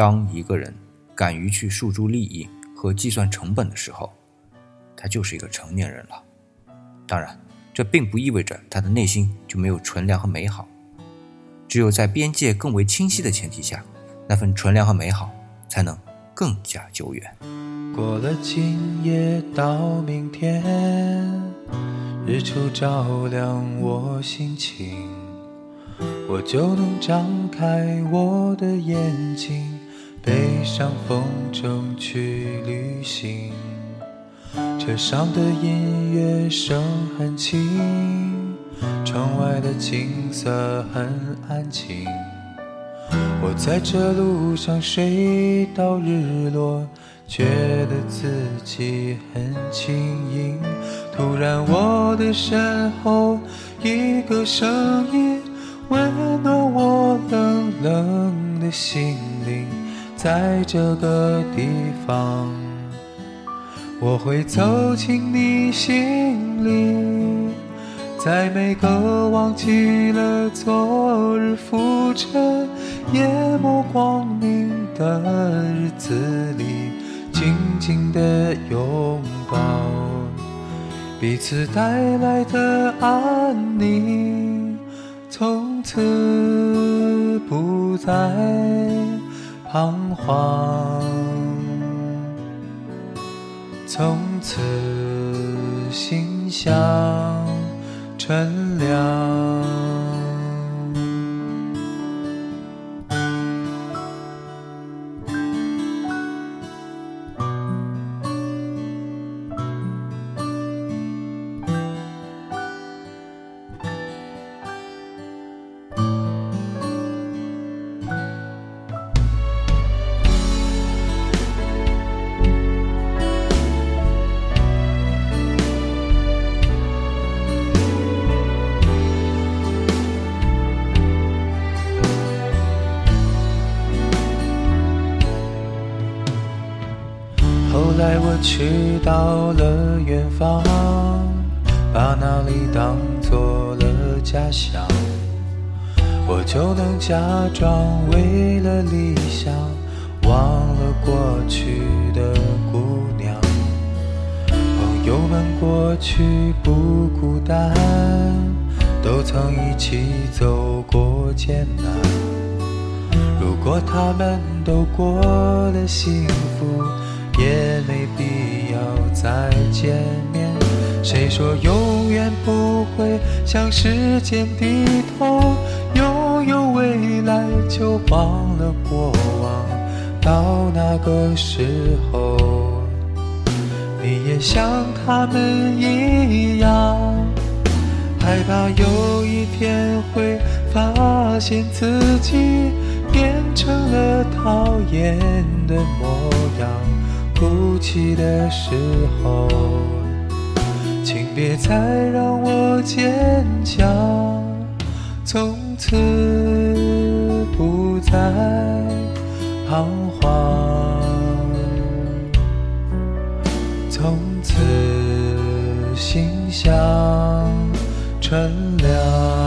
当一个人敢于去诉诸利益和计算成本的时候，他就是一个成年人了。当然，这并不意味着他的内心就没有纯良和美好。只有在边界更为清晰的前提下，那份纯良和美好才能更加久远。过了今夜到明天，日出照亮我心情，我就能张开我的眼睛，上风筝去旅行。车上的音乐声很轻，窗外的景色很安静。我在这路上睡到日落，觉得自己很轻盈。突然，我的身后一个声音温暖我冷冷的心灵，在这个地方。我会走进你心里，在每个忘记了昨日浮沉、淹没光明的日子里，紧紧的拥抱彼此带来的安宁，从此不再彷徨。从此心向纯良。来我去到了远方，把那里当做了家乡，我就能假装为了理想，忘了过去的姑娘。朋友们过去不孤单，都曾一起走过艰难。如果他们都过了幸福。也没必要再见面。谁说永远不会向时间低头？拥有未来就忘了过往。到那个时候，你也像他们一样，害怕有一天会发现自己变成了讨厌的模样。哭泣的时候，请别再让我坚强，从此不再彷徨，从此心向纯良。